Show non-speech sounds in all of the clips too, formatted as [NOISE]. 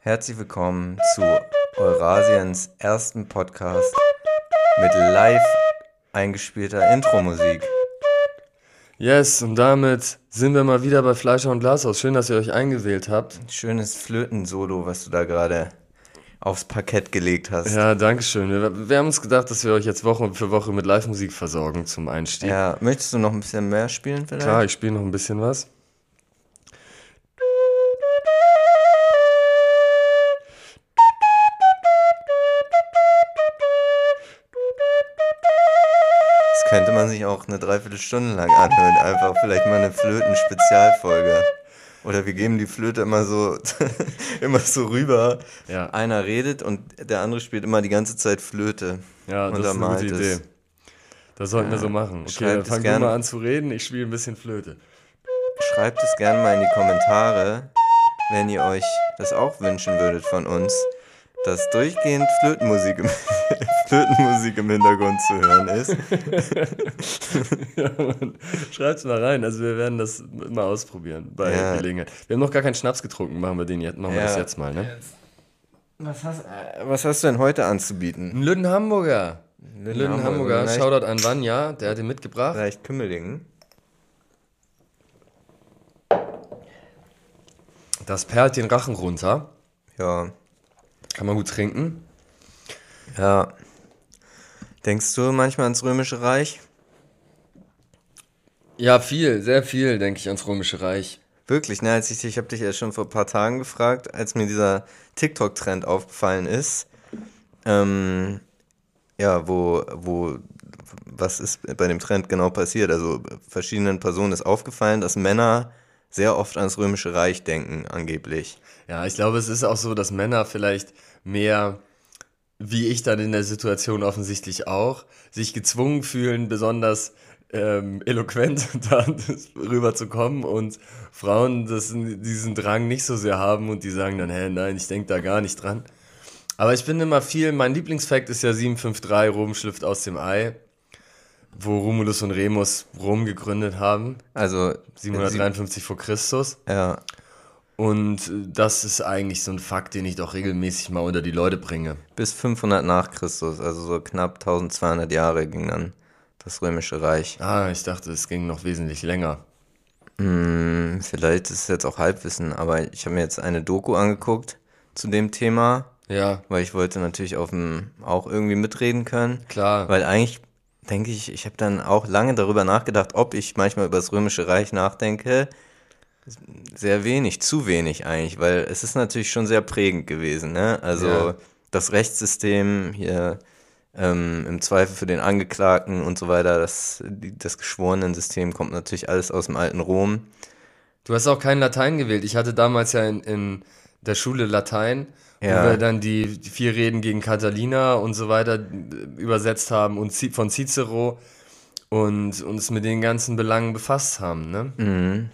Herzlich willkommen zu Eurasiens ersten Podcast mit live eingespielter Intro-Musik. Yes, und damit sind wir mal wieder bei Fleischer und Glashaus. Schön, dass ihr euch eingewählt habt. Schönes Flöten-Solo, was du da gerade aufs Parkett gelegt hast. Ja, danke schön. Wir, wir haben uns gedacht, dass wir euch jetzt Woche für Woche mit Live-Musik versorgen zum Einstieg. Ja, möchtest du noch ein bisschen mehr spielen vielleicht? Klar, ich spiele noch ein bisschen was. Könnte man sich auch eine Dreiviertelstunde lang anhören. Einfach vielleicht mal eine Flöten-Spezialfolge. Oder wir geben die Flöte immer so, [LAUGHS] immer so rüber. Ja. Einer redet und der andere spielt immer die ganze Zeit Flöte. Ja, das ist eine gute es. Idee. Das sollten wir so machen. Okay, Schreibt dann fang du gern. mal an zu reden. Ich spiele ein bisschen Flöte. Schreibt es gerne mal in die Kommentare, wenn ihr euch das auch wünschen würdet von uns, dass durchgehend Flötenmusik im, Flötenmusik im Hintergrund zu hören ist. [LAUGHS] ja. Schreibt's mal rein. Also wir werden das mal ausprobieren bei Ja. Gelegenheit. Wir haben noch gar keinen Schnaps getrunken. Machen wir den jetzt, machen wir Ja. das jetzt mal, ne? Was hast, äh, was hast du denn heute anzubieten? Ein Lüden Hamburger. Lüden Hamburger. Leicht, Shoutout an Vanja, der hat den mitgebracht. leicht Kümmelingen. Das perlt den Rachen runter. Ja, Kann man gut trinken. ja. Denkst du manchmal ans Römische Reich? Ja, viel, sehr viel, denke ich, ans Römische Reich. Wirklich, ne? Als ich, ich habe dich ja schon vor ein paar Tagen gefragt, als mir dieser TikTok-Trend aufgefallen ist. Ähm, ja, wo, wo, was ist bei dem Trend genau passiert? Also verschiedenen Personen ist aufgefallen, dass Männer sehr oft ans Römische Reich denken, angeblich. Ja, ich glaube, es ist auch so, dass Männer vielleicht mehr, wie ich dann in der Situation offensichtlich auch, sich gezwungen fühlen, besonders ähm, eloquent [LAUGHS] rüberzukommen und Frauen das, diesen Drang nicht so sehr haben und die sagen dann, hä, nein, ich denke da gar nicht dran. Aber ich bin immer viel, mein Lieblingsfakt ist ja 753, Rom schlüpft aus dem Ei, wo Romulus und Remus Rom gegründet haben, Also 753 vor Christus. Ja, Und äh, das ist eigentlich so ein Fakt, den ich doch regelmäßig mal unter die Leute bringe. bis 500 nach Christus, also so knapp 1200 Jahre ging dann das Römische Reich. Ah, ich dachte, es ging noch wesentlich länger. Hm, vielleicht ist es jetzt auch Halbwissen, aber ich habe mir jetzt eine Doku angeguckt zu dem Thema, Ja, weil ich wollte natürlich auf dem auch irgendwie mitreden können. klar. Weil eigentlich denke ich, ich habe dann auch lange darüber nachgedacht, ob ich manchmal über das Römische Reich nachdenke. Sehr wenig, zu wenig eigentlich, weil es ist natürlich schon sehr prägend gewesen. Ne? Also Ja. das Rechtssystem hier ähm, im Zweifel für den Angeklagten und so weiter, das, das Geschworenensystem kommt natürlich alles aus dem alten Rom. Du hast auch kein Latein gewählt. Ich hatte damals ja in, in der Schule Latein, Ja. wo wir dann die, die vier Reden gegen Catalina und so weiter äh, übersetzt haben und von Cicero und uns mit den ganzen Belangen befasst haben. Ne? Mhm.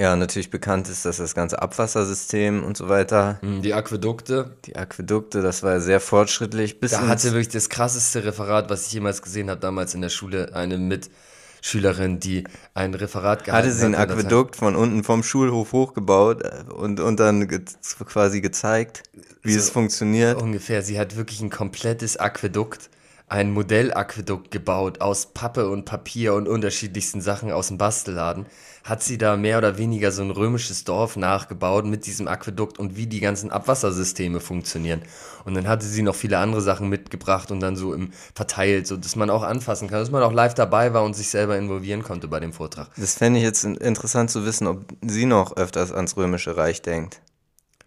Ja, natürlich bekannt ist, dass das ganze Abwassersystem und so weiter, Mhm, Die Aquädukte. die Aquädukte, das war ja sehr fortschrittlich. Bis Da hatte wirklich das krasseste Referat, was ich jemals gesehen habe, damals in der Schule, eine Mitschülerin, die ein Referat gehalten Hatte sie ein hat. hat- Aquädukt von unten vom Schulhof hochgebaut äh, und, und dann ge quasi gezeigt, wie es funktioniert. Ungefähr. Sie hat wirklich ein komplettes Aquädukt, ein Modellaquädukt gebaut aus Pappe und Papier und unterschiedlichsten Sachen aus dem Bastelladen. Hat sie da mehr oder weniger so ein römisches Dorf nachgebaut mit diesem Aquädukt und wie die ganzen Abwassersysteme funktionieren. Und dann hatte sie noch viele andere Sachen mitgebracht und dann so im verteilt, so dass man auch anfassen kann, dass man auch live dabei war und sich selber involvieren konnte bei dem Vortrag. Das fände ich jetzt in- interessant zu wissen, ob sie noch öfters ans Römische Reich denkt.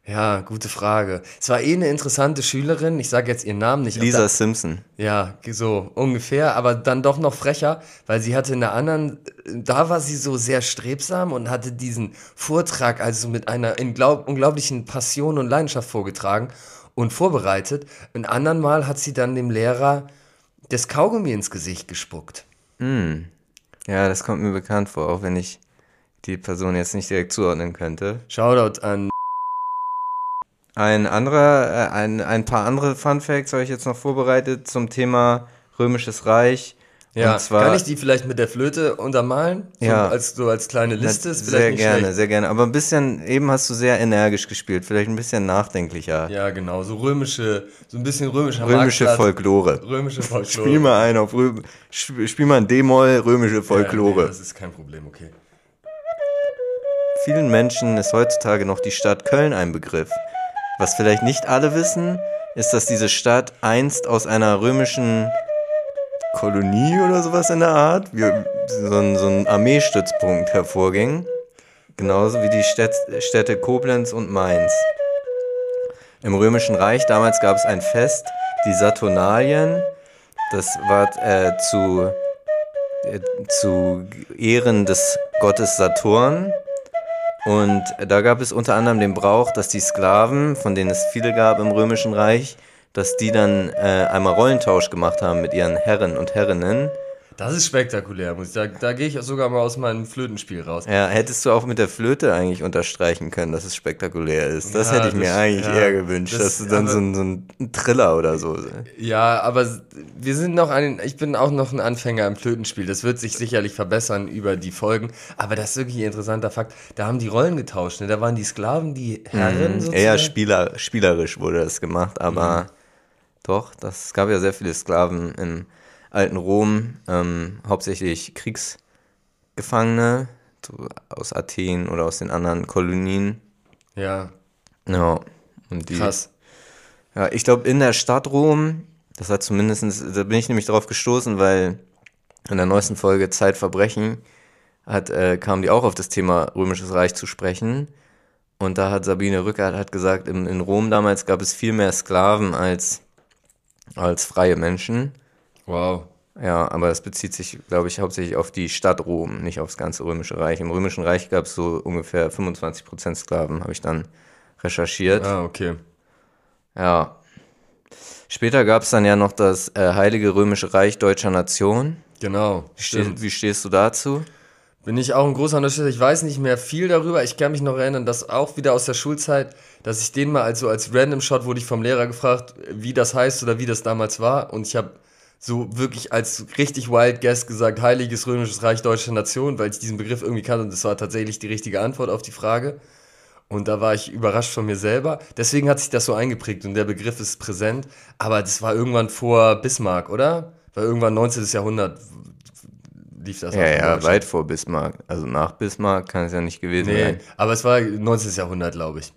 Ja, gute Frage. Es war eh eine interessante Schülerin, ich sage jetzt ihren Namen nicht. Lisa da- Simpson. Ja, so ungefähr, aber dann doch noch frecher, weil sie hatte in der anderen, da war sie so sehr strebsam und hatte diesen Vortrag also mit einer unglaublichen Passion und Leidenschaft vorgetragen und vorbereitet. Ein anderen Mal hat sie dann dem Lehrer das Kaugummi ins Gesicht gespuckt. Hm. Ja, das kommt mir bekannt vor, auch wenn ich die Person jetzt nicht direkt zuordnen könnte. Shoutout an Ein anderer, äh, ein, ein paar andere Fun Facts habe ich jetzt noch vorbereitet zum Thema Römisches Reich. Ja, zwar- kann ich die vielleicht mit der Flöte untermalen? So Ja. Als, so als kleine Liste ist sehr nicht gerne, schlecht. sehr gerne. Aber ein bisschen, eben hast du sehr energisch gespielt, vielleicht ein bisschen nachdenklicher. Ja, genau. So römische, so ein bisschen römischer Römische Marktplatz. Folklore. Römische [LAUGHS] Folklore. Spiel mal ein auf Rö Sp- Spiel mal ein D-Moll, römische Ja, Folklore. nee, das ist kein Problem, okay. Vielen Menschen ist heutzutage noch die Stadt Köln ein Begriff. Was vielleicht nicht alle wissen, ist, dass diese Stadt einst aus einer römischen Kolonie oder sowas in der Art, so, ein, so ein Armeestützpunkt hervorging. Genauso wie die Städt, Städte Koblenz und Mainz. Im Römischen Reich damals gab es ein Fest, die Saturnalien. Das war äh, zu, äh, zu Ehren des Gottes Saturn. Und da gab es unter anderem den Brauch, dass die Sklaven, von denen es viele gab im Römischen Reich, dass die dann äh, einmal Rollentausch gemacht haben mit ihren Herren und Herrinnen. Das ist spektakulär, muss ich sagen. Da gehe ich sogar mal aus meinem Flötenspiel raus. Ja, hättest du auch mit der Flöte eigentlich unterstreichen können, dass es spektakulär ist. Das Ja, hätte ich mir das- eigentlich ja, eher gewünscht, das- dass du dann aber- so ein, so ein Triller oder so. Ja, aber wir sind noch ein, ich bin auch noch ein Anfänger im Flötenspiel. Das wird sich sicherlich verbessern über die Folgen. Aber das ist wirklich ein interessanter Fakt. Da haben die Rollen getauscht. Ne? Da waren die Sklaven, die Herren sozusagen. Eher Spieler, spielerisch wurde das gemacht, aber doch, das es gab ja sehr viele Sklaven im alten Rom, ähm, hauptsächlich Kriegsgefangene so aus Athen oder aus den anderen Kolonien. Ja, Ja, und die, krass. Ja, ich glaube, in der Stadt Rom, das hat zumindestens, da bin ich nämlich drauf gestoßen, weil in der neuesten Folge Zeitverbrechen hat, äh, kamen die auch auf das Thema Römisches Reich zu sprechen. Und da hat Sabine Rückert hat gesagt, in, in Rom damals gab es viel mehr Sklaven als, als freie Menschen. Wow. Ja, aber das bezieht sich, glaube ich, hauptsächlich auf die Stadt Rom, nicht aufs ganze Römische Reich. Im Römischen Reich gab es so ungefähr 25% Sklaven, habe ich dann recherchiert. Ah, okay. Ja. Später gab es dann ja noch das äh, Heilige Römische Reich deutscher Nation. Genau. Stimmt. wie stehst du dazu? Bin ich auch ein großer Unterstützer. Ich weiß nicht mehr viel darüber. Ich kann mich noch erinnern, dass auch wieder aus der Schulzeit, dass ich den mal als so als Random Shot wurde ich vom Lehrer gefragt, wie das heißt oder wie das damals war. Und ich habe so wirklich als richtig Wild Guess gesagt, Heiliges Römisches Reich Deutscher Nation, weil ich diesen Begriff irgendwie kannte und das war tatsächlich die richtige Antwort auf die Frage. Und da war ich überrascht von mir selber. Deswegen hat sich das so eingeprägt und der Begriff ist präsent. Aber das war irgendwann vor Bismarck, oder? Weil irgendwann 19. Jahrhundert lief das Ja, ja, weit vor Bismarck. Also nach Bismarck kann es ja nicht gewesen Nee, sein. aber es war 19. Jahrhundert, glaube ich.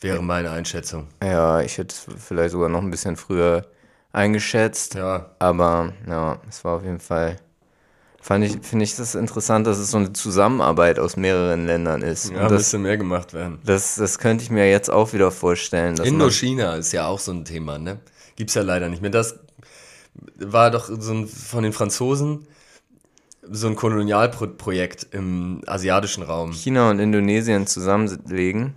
Wäre meine Einschätzung. Ja, ich hätte es vielleicht sogar noch ein bisschen früher eingeschätzt. Ja. Aber ja, es war auf jeden Fall. Fand ich, finde ich das interessant, dass es so eine Zusammenarbeit aus mehreren Ländern ist. Ja, das, müsste mehr gemacht werden. das, das könnte ich mir jetzt auch wieder vorstellen. Indochina ist ja auch so ein Thema, ne? Gibt's ja leider nicht mehr. Das war doch so ein, von den Franzosen so ein Kolonialprojekt im asiatischen Raum. China und Indonesien zusammenlegen.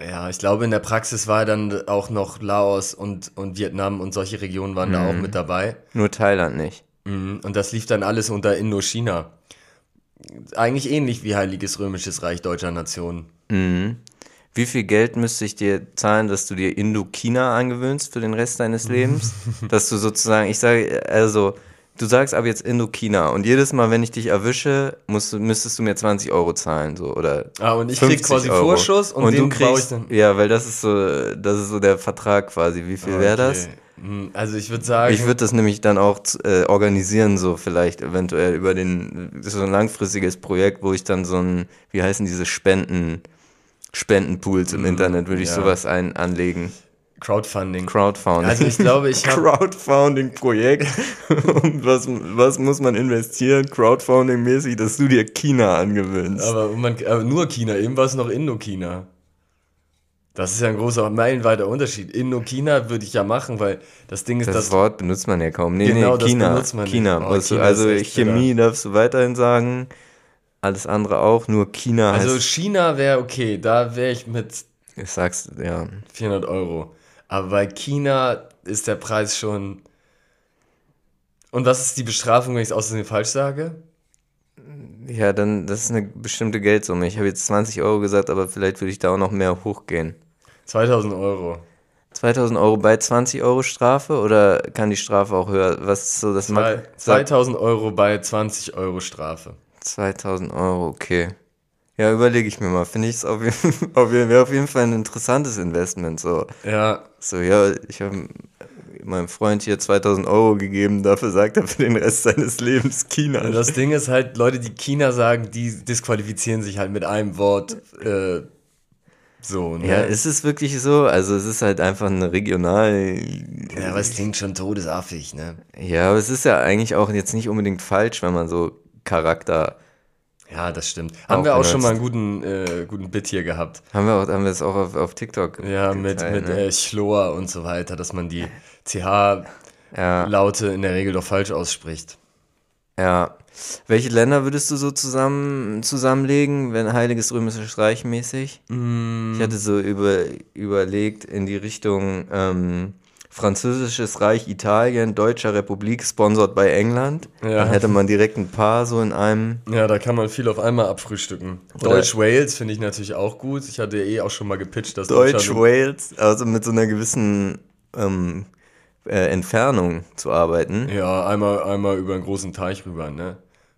Ja, ich glaube, in der Praxis war dann auch noch Laos und, und Vietnam und solche Regionen waren da auch mit dabei. Nur Thailand nicht. Mhm, Und das lief dann alles unter Indochina. Eigentlich ähnlich wie Heiliges Römisches Reich deutscher Nation. Wie viel Geld müsste ich dir zahlen, dass du dir Indokina angewöhnst für den Rest deines Lebens? [LAUGHS] dass du sozusagen, ich sage, also, du sagst ab jetzt Indokina und jedes Mal, wenn ich dich erwische, musst, du- müsstest du mir 20 Euro zahlen, so, oder. Ah, und ich krieg 50 quasi Euro. Vorschuss und, und den du baue ich kriegst, dann. ja, weil das ist so, das ist so der Vertrag quasi. Wie viel wäre das? Okay. Hm, Also ich würde sagen, Ich würde das nämlich dann auch äh, organisieren, so vielleicht eventuell über den, das ist so ein langfristiges Projekt, wo ich dann so ein, wie heißen diese Spenden, Spendenpools im Internet, würde ich Mhm, ja. sowas ein, anlegen. Crowdfunding. Crowdfunding. Also ich glaube, ich habe Crowdfunding-Projekt. Und [LAUGHS] was, was muss man investieren, Crowdfunding-mäßig, dass du dir China angewöhnst? aber, man, aber nur China, eben war es noch Indochina. Das ist ja ein großer meilenweiter Unterschied. Indochina würde ich ja machen, weil das Ding ist, das dass Wort benutzt man ja kaum. Nee, Genau, nee, das China. benutzt man nicht. China. Oh, musst du- China also Chemie darfst du weiterhin sagen. Alles andere auch, nur China also China wäre okay, da wäre ich mit ich sag's, ja, 400 Euro. Aber bei China ist der Preis schon. Und was ist die Bestrafung, wenn ich es außerdem falsch sage? Ja, dann, das ist eine bestimmte Geldsumme. Ich habe jetzt 20 Euro gesagt, aber vielleicht würde ich da auch noch mehr hochgehen. 2000 Euro. 2000 Euro bei 20 Euro Strafe oder kann die Strafe auch höher? Was ist so das Zwei- Max- 2000 Euro bei 20 Euro Strafe. 2000 Euro, okay. Ja, überlege ich mir mal. Finde ich es auf jeden, [LAUGHS] auf jeden, auf jeden Fall ein interessantes Investment. So, Ja, so ja, ich habe meinem Freund hier 2000 Euro gegeben, dafür sagt er für den Rest seines Lebens China. Und das Ding ist halt, Leute, die China sagen, die disqualifizieren sich halt mit einem Wort. Äh, so, ne? ja, ist es wirklich so? Also es ist halt einfach eine regional. Ja, aber es klingt schon todesaffig, ne? Ja, aber es ist ja eigentlich auch jetzt nicht unbedingt falsch, wenn man so Charakter. Ja, das stimmt. Haben wir auch benutzt. schon mal einen guten, äh, guten Bit hier gehabt. Haben wir auch, haben wir es auch auf, auf TikTok. Ja, mit, geteilt, mit ne? äh, Schlor und so weiter, dass man die CH-Laute [LAUGHS] ja, in der Regel doch falsch ausspricht. ja. Welche Länder würdest du so zusammen zusammenlegen, wenn Heiliges Römisches Reich mäßig? Mm. Ich hatte so über, überlegt in die Richtung ähm, Französisches Reich, Italien, Deutscher Republik, sponsored bei England. Ja. Dann hätte man direkt ein paar so in einem. Ja, da kann man viel auf einmal abfrühstücken. Oder- Deutsch-Wales finde ich natürlich auch gut. Ich hatte eh auch schon mal gepitcht, dass Deutsch Wales, also mit so einer gewissen ähm, äh, Entfernung zu arbeiten. Ja, einmal, einmal über einen großen Teich rüber, ne?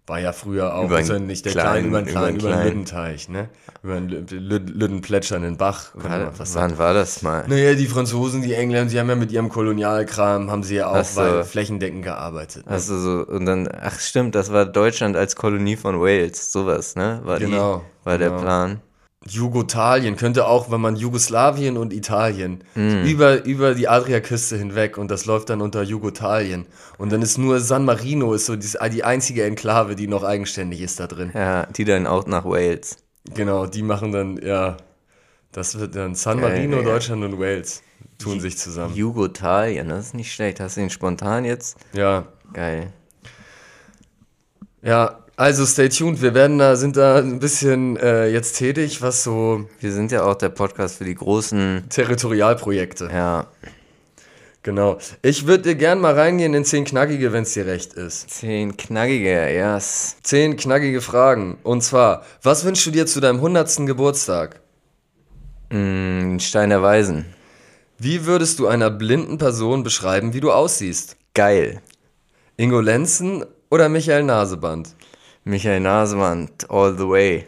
War ja früher auch, Über ist ja nicht der kleinen- kleine, über einen über kleinen, einen über einen kleinen. Lüttenteich, ne? Über einen Lü- Lü- Lüttenplätschernden Bach, War, sagen. wann war das mal? Naja, die Franzosen, die Engländer, die haben ja mit ihrem Kolonialkram, haben sie ja auch so. flächendeckend gearbeitet. Ne? Also so, und dann, ach stimmt, das war Deutschland als Kolonie von Wales, sowas, ne? War Genau, die, war der genau. Plan. Jugotalien könnte auch, wenn man Jugoslawien und Italien Hm. über, über die Adriaküste hinweg und das läuft dann unter Jugotalien. Und dann ist nur San Marino ist so die, die einzige Enklave, die noch eigenständig ist da drin. Ja, die dann auch nach Wales. Genau, die machen dann, ja, das wird dann San Marino, Digga. Deutschland und Wales tun sich zusammen. Jugotalien, das ist nicht schlecht. Hast du ihn spontan jetzt? Ja, Geil. ja, also stay tuned. Wir werden da, sind da ein bisschen äh, jetzt tätig, was so Wir sind ja auch der Podcast für die großen, Territorialprojekte. ja, Genau. Ich würde dir gern mal reingehen in 10 knackige, wenn es dir recht ist. zehn knackige, yes. 10 knackige Fragen. Und zwar, was wünschst du dir zu deinem 100. Geburtstag? Mm, Stein der Weisen. Wie würdest du einer blinden Person beschreiben, wie du aussiehst? Geil. Ingo Lenzen oder Michael Naseband? Michael Nasewand, all the way.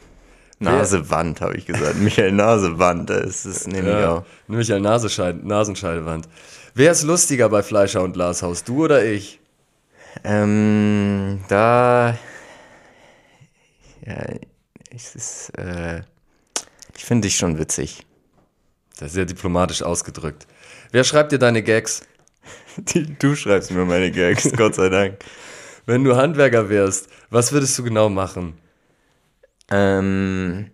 Nasewand, habe ich gesagt. Michael Nasewand, das ist [LAUGHS] nämlich auch. Michael Nasenscheid Nasenscheidewand. Wer ist lustiger bei Fleischer und Glashaus, du oder ich? Ähm, da. Ja, es ist, äh, ich finde dich schon witzig. Das ist sehr diplomatisch ausgedrückt. Wer schreibt dir deine Gags? [LAUGHS] Die, du schreibst mir meine Gags, Gott sei Dank. [LAUGHS] Wenn du Handwerker wärst, was würdest du genau machen? Ähm,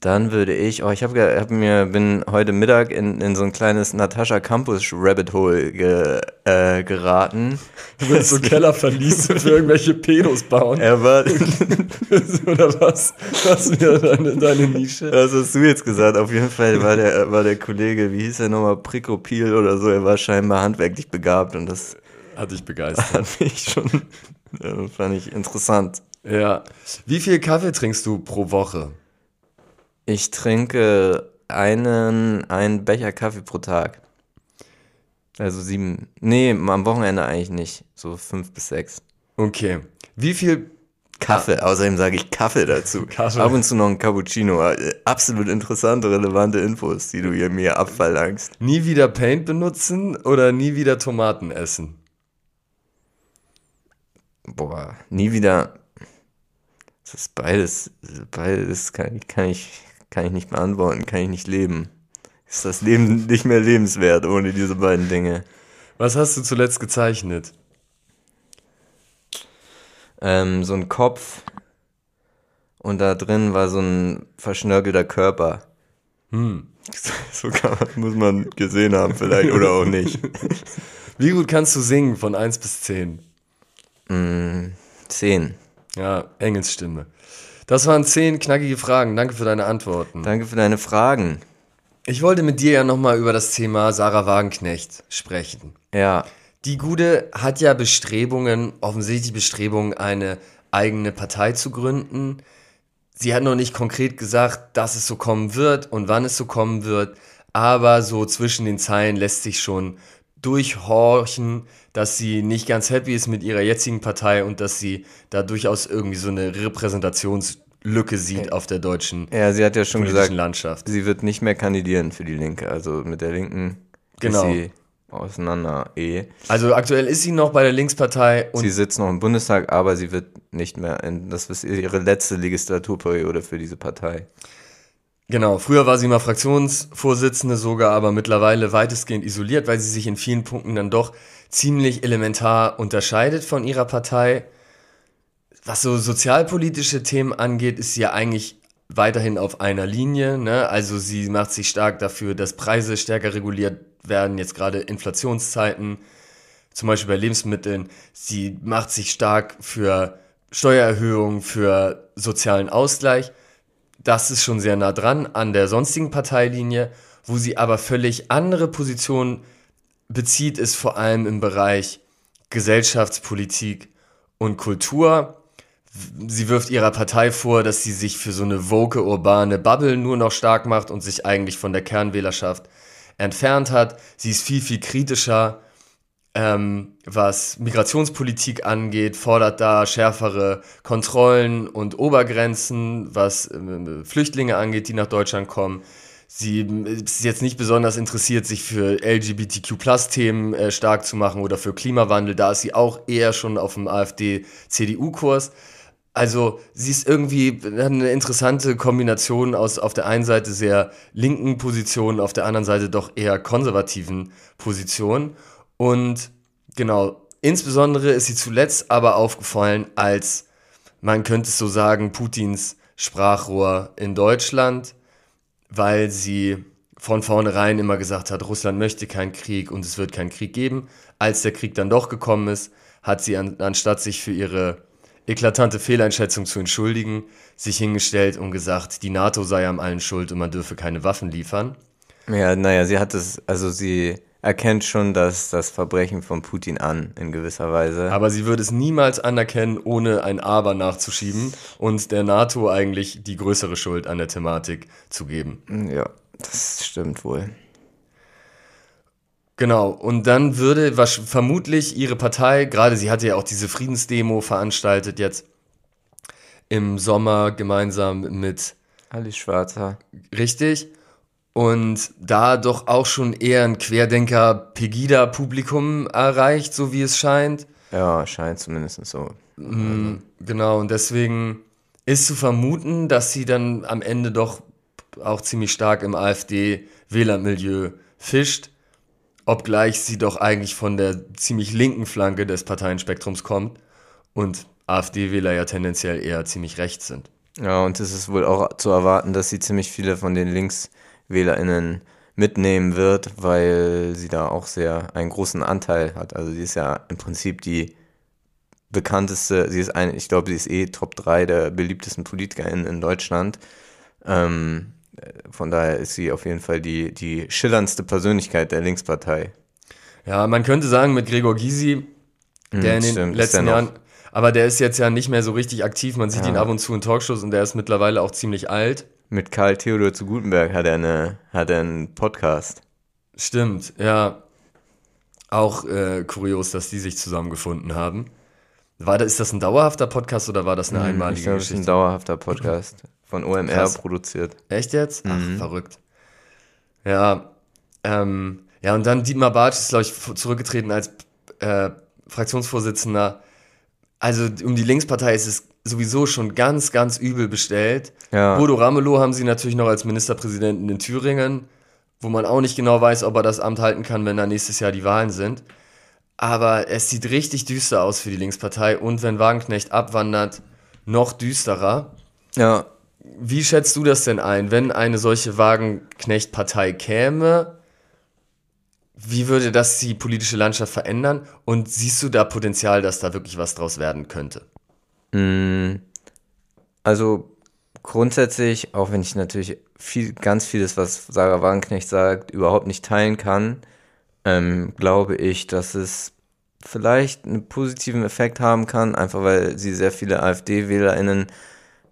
dann würde ich, oh, ich habe hab mir, bin heute Mittag in, in so ein kleines Natascha Campus Rabbit Hole ge, äh, geraten. Du willst so Kellerverliese für irgendwelche Pedos bauen? Er war, [LAUGHS] oder was? Was wäre deine, deine Nische? was hast du jetzt gesagt? Auf jeden Fall war der, war der Kollege, wie hieß er nochmal, Prikopil oder so, er war scheinbar handwerklich begabt und das Hat dich begeistert. [LAUGHS] hat mich schon, äh, fand ich interessant. Ja. Wie viel Kaffee trinkst du pro Woche? Ich trinke einen, einen Becher Kaffee pro Tag. Also sieben, nee, am Wochenende eigentlich nicht, so fünf bis sechs. Okay. Wie viel Kaffee, außerdem sage ich Kaffee dazu. [LAUGHS] Kaffee. Ab und zu noch ein Cappuccino. Äh, Absolut interessante, relevante Infos, die du hier mir abverlangst. nie wieder Paint benutzen oder nie wieder Tomaten essen? Boah, nie wieder. Das ist beides, beides kann, ich- kann, ich, kann ich nicht beantworten, kann ich nicht leben. Ist das Leben nicht mehr lebenswert ohne diese beiden Dinge? Was hast du zuletzt gezeichnet? Ähm, so ein Kopf und da drin war so ein verschnörkelter Körper. Hm. [LAUGHS] So kann man, muss man gesehen haben vielleicht oder auch nicht. Wie gut kannst du singen von 1 bis 10? Mm, zehn. Ja, Engelsstimme. Das waren 10 knackige Fragen. Danke für deine Antworten. Danke für deine Fragen. Ich wollte mit dir ja nochmal über das Thema Sarah Wagenknecht sprechen. Ja, Die Gude hat ja Bestrebungen, offensichtlich Bestrebungen, eine eigene Partei zu gründen. Sie hat noch nicht konkret gesagt, dass es so kommen wird und wann es so kommen wird. aber so zwischen den Zeilen lässt sich schon durchhorchen, dass sie nicht ganz happy ist mit ihrer jetzigen Partei und dass sie da durchaus irgendwie so eine Repräsentationslücke sieht auf der deutschen Ja, sie hat ja schon gesagt, Landschaft. sie wird nicht mehr kandidieren für die Linke. Also mit der Linken Genau. ist sie auseinander eh. Also aktuell ist sie noch bei der Linkspartei und Sie sitzt noch im Bundestag, aber sie wird nicht mehr in, das ist ihre letzte Legislaturperiode für diese Partei. Genau, früher war sie mal Fraktionsvorsitzende sogar, aber mittlerweile weitestgehend isoliert, weil sie sich in vielen Punkten dann doch ziemlich elementar unterscheidet von ihrer Partei. Was so sozialpolitische Themen angeht, ist sie ja eigentlich weiterhin auf einer Linie. Ne? Also sie macht sich stark dafür, dass Preise stärker reguliert werden, jetzt gerade Inflationszeiten, zum Beispiel bei Lebensmitteln. Sie macht sich stark für Steuererhöhungen, für sozialen Ausgleich das ist schon sehr nah dran an der sonstigen Parteilinie. Wo sie aber völlig andere Positionen bezieht, ist vor allem im Bereich Gesellschaftspolitik und Kultur. Sie wirft ihrer Partei vor, dass sie sich für so eine woke urbane Bubble nur noch stark macht und sich eigentlich von der Kernwählerschaft entfernt hat. Sie ist viel, viel kritischer ähm, was Migrationspolitik angeht, fordert da schärfere Kontrollen und Obergrenzen, was äh, Flüchtlinge angeht, die nach Deutschland kommen. Sie ist jetzt nicht besonders interessiert, sich für LGBTQ-Plus-Themen äh, stark zu machen oder für Klimawandel. Da ist sie auch eher schon auf dem AfD-CDU-Kurs. Also sie ist irgendwie eine interessante Kombination aus auf der einen Seite sehr linken Positionen, auf der anderen Seite doch eher konservativen Positionen. Und genau, insbesondere ist sie zuletzt aber aufgefallen als, man könnte es so sagen, Putins Sprachrohr in Deutschland, weil sie von vornherein immer gesagt hat, Russland möchte keinen Krieg und es wird keinen Krieg geben. Als der Krieg dann doch gekommen ist, hat sie an, anstatt sich für ihre eklatante Fehleinschätzung zu entschuldigen, sich hingestellt und gesagt, die NATO sei am allen schuld und man dürfe keine Waffen liefern. Ja, naja, sie hat es, also sie erkennt schon das, das Verbrechen von Putin an, in gewisser Weise. Aber sie würde es niemals anerkennen, ohne ein Aber nachzuschieben und der NATO eigentlich die größere Schuld an der Thematik zu geben. Ja, das stimmt wohl. Genau, und dann würde was, vermutlich ihre Partei, gerade sie hatte ja auch diese Friedensdemo veranstaltet jetzt im Sommer gemeinsam mit Alice Schwarzer. Richtig. Und da doch auch schon eher ein Querdenker-Pegida-Publikum erreicht, so wie es scheint. Ja, scheint zumindest so. Mhm, genau, und deswegen ist zu vermuten, dass sie dann am Ende doch auch ziemlich stark im AfD-Wählermilieu fischt, obgleich sie doch eigentlich von der ziemlich linken Flanke des Parteienspektrums kommt und AfD-Wähler ja tendenziell eher ziemlich rechts sind. Ja, und es ist wohl auch zu erwarten, dass sie ziemlich viele von den LinkswählerInnen mitnehmen wird, weil sie da auch sehr einen großen Anteil hat. Also sie ist ja im Prinzip die bekannteste, sie ist ein, ich glaube, sie ist eh Top 3 der beliebtesten PolitikerInnen in Deutschland. Ähm, von daher ist sie auf jeden Fall die, die schillerndste Persönlichkeit der Linkspartei. Ja, man könnte sagen, mit Gregor Gysi, der in den stimmt, letzten Jahren, aber der ist jetzt ja nicht mehr so richtig aktiv. Man sieht Ja. ihn ab und zu in Talkshows und der ist mittlerweile auch ziemlich alt. Mit Karl Theodor zu Gutenberg hat er, eine, hat er einen Podcast. Stimmt, ja. Auch äh, kurios, dass die sich zusammengefunden haben. War da, ist das ein dauerhafter Podcast oder war das eine ich einmalige glaube, es ist ein Geschichte? dauerhafter Podcast. Von OMR Krass. produziert. Echt jetzt? Ach, Mhm. verrückt. Ja, ähm, ja, und dann Dietmar Bartsch ist, glaube ich, zurückgetreten als äh, Fraktionsvorsitzender. Also um die Linkspartei ist es sowieso schon ganz, ganz übel bestellt. Ja. Bodo Ramelow haben sie natürlich noch als Ministerpräsidenten in Thüringen, wo man auch nicht genau weiß, ob er das Amt halten kann, wenn da nächstes Jahr die Wahlen sind. Aber es sieht richtig düster aus für die Linkspartei und wenn Wagenknecht abwandert, noch düsterer. Ja, Wie schätzt du das denn ein, wenn eine solche Wagenknecht-Partei käme? Wie würde das die politische Landschaft verändern? Und siehst du da Potenzial, dass da wirklich was draus werden könnte? Also grundsätzlich, auch wenn ich natürlich viel, ganz vieles, was Sarah Wagenknecht sagt, überhaupt nicht teilen kann, ähm, glaube ich, dass es vielleicht einen positiven Effekt haben kann, einfach weil sie sehr viele AfD-WählerInnen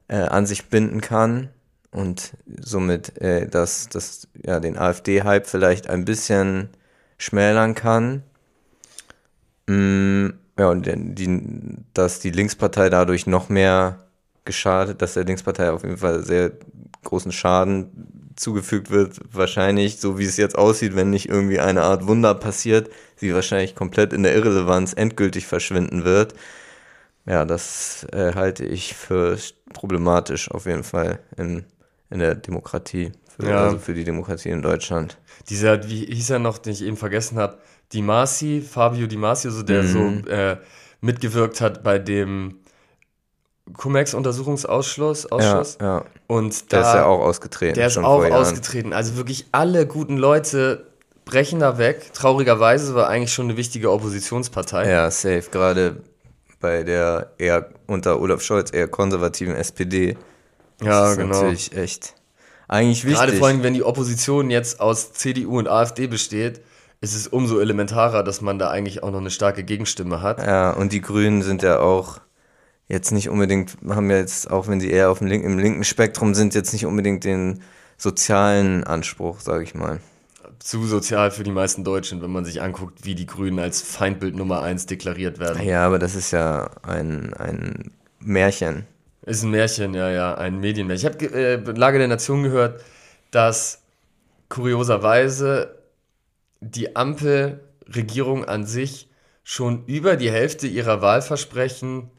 äh, an sich binden kann. und somit äh, das, das, ja, den AfD-Hype vielleicht ein bisschen schmälern kann. Mm, ja, und die, dass die Linkspartei dadurch noch mehr geschadet, dass der Linkspartei auf jeden Fall sehr großen Schaden zugefügt wird, wahrscheinlich, so wie es jetzt aussieht, wenn nicht irgendwie eine Art Wunder passiert, sie wahrscheinlich komplett in der Irrelevanz endgültig verschwinden wird. Ja, das äh, halte ich für problematisch auf jeden Fall in, in der Demokratie, für, ja. also für die Demokratie in Deutschland. Dieser, wie hieß er noch, den ich eben vergessen habe, Di Masi, Fabio Di Masi, also der mhm. so äh, mitgewirkt hat bei dem Cum-Ex-Untersuchungsausschuss. Ausschuss. Ja, ja. Und da, der ist ja auch ausgetreten. Der ist auch ausgetreten. Also wirklich alle guten Leute brechen da weg. Traurigerweise war eigentlich schon eine wichtige Oppositionspartei. Ja, safe. Gerade bei der eher unter Olaf Scholz eher konservativen SPD. Ja, das ist genau. natürlich echt eigentlich wichtig. Gerade vor allem, wenn die Opposition jetzt aus CDU und AfD besteht, ist es umso elementarer, dass man da eigentlich auch noch eine starke Gegenstimme hat. Ja, und die Grünen sind ja auch jetzt nicht unbedingt, haben ja jetzt, auch wenn sie eher auf dem Link, im linken Spektrum sind, jetzt nicht unbedingt den sozialen Anspruch, sage ich mal. Zu sozial für die meisten Deutschen, wenn man sich anguckt, wie die Grünen als Feindbild Nummer eins deklariert werden. Ja, aber das ist ja ein, ein Märchen. Ist ein Märchen, ja, ja, ein Medienmärchen. Ich habe äh, Lage der Nation gehört, dass kurioserweise die Ampelregierung an sich schon über die Hälfte ihrer Wahlversprechen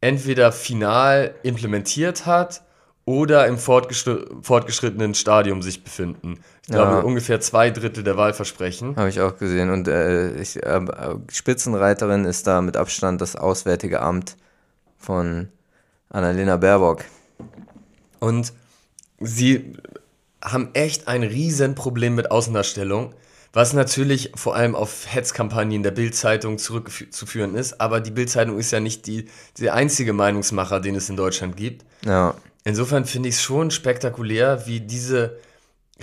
entweder final implementiert hat oder im fortgeschrittenen Stadium sich befinden. Ich glaube, ja. ungefähr zwei Drittel der Wahlversprechen. Habe ich auch gesehen. Und äh, ich, äh, Spitzenreiterin ist da mit Abstand das Auswärtige Amt von Annalena Baerbock. Und sie haben echt ein Riesenproblem mit Außendarstellung. Was natürlich vor allem auf Hetzkampagnen der Bild-Zeitung zurückzuführen ist, aber die Bild-Zeitung ist ja nicht die, der einzige Meinungsmacher, den es in Deutschland gibt. Ja. Insofern finde ich es schon spektakulär, wie diese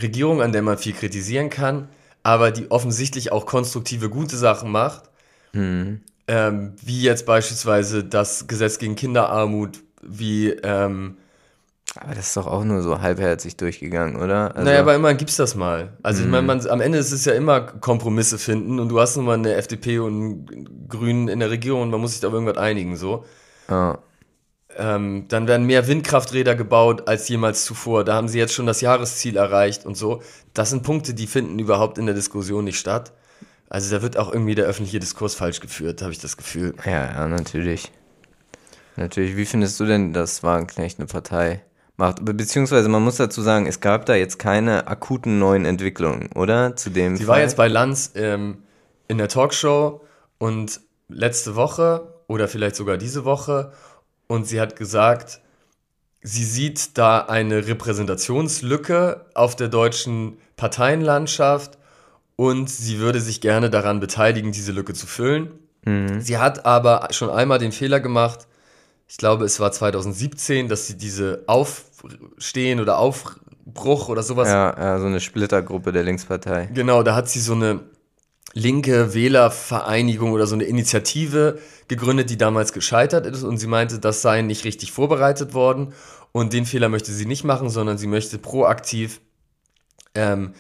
Regierung, an der man viel kritisieren kann, aber die offensichtlich auch konstruktive, gute Sachen macht, mhm. ähm, wie jetzt beispielsweise das Gesetz gegen Kinderarmut, wie ähm, aber das ist doch auch nur so halbherzig durchgegangen, oder? Also naja, aber immerhin gibt's das mal. Also ich meine, mhm. am Ende ist es ja immer Kompromisse finden und du hast nun mal eine FDP und Grünen in der Regierung und man muss sich auf irgendwas einigen, so. Ja. Ähm, dann werden mehr Windkrafträder gebaut als jemals zuvor. Da haben sie jetzt schon das Jahresziel erreicht und so. Das sind Punkte, die finden überhaupt in der Diskussion nicht statt. Also da wird auch irgendwie der öffentliche Diskurs falsch geführt, habe ich das Gefühl. Ja, ja, natürlich. Natürlich. Wie findest du denn, das Wagenknecht eine Partei macht. Beziehungsweise man muss dazu sagen, es gab da jetzt keine akuten neuen Entwicklungen, oder? Zu dem Sie Fall? war jetzt bei Lanz ähm, in der Talkshow und letzte Woche oder vielleicht sogar diese Woche und sie hat gesagt, sie sieht da eine Repräsentationslücke auf der deutschen Parteienlandschaft und sie würde sich gerne daran beteiligen, diese Lücke zu füllen. Mhm. Sie hat aber schon einmal den Fehler gemacht, ich glaube, es war 2017, dass sie diese Aufstehen oder Aufbruch oder sowas. Ja, ja, so eine Splittergruppe der Linkspartei. Genau, da hat sie so eine linke Wählervereinigung oder so eine Initiative gegründet, die damals gescheitert ist und sie meinte, das sei nicht richtig vorbereitet worden und den Fehler möchte sie nicht machen, sondern sie möchte proaktiv ähm,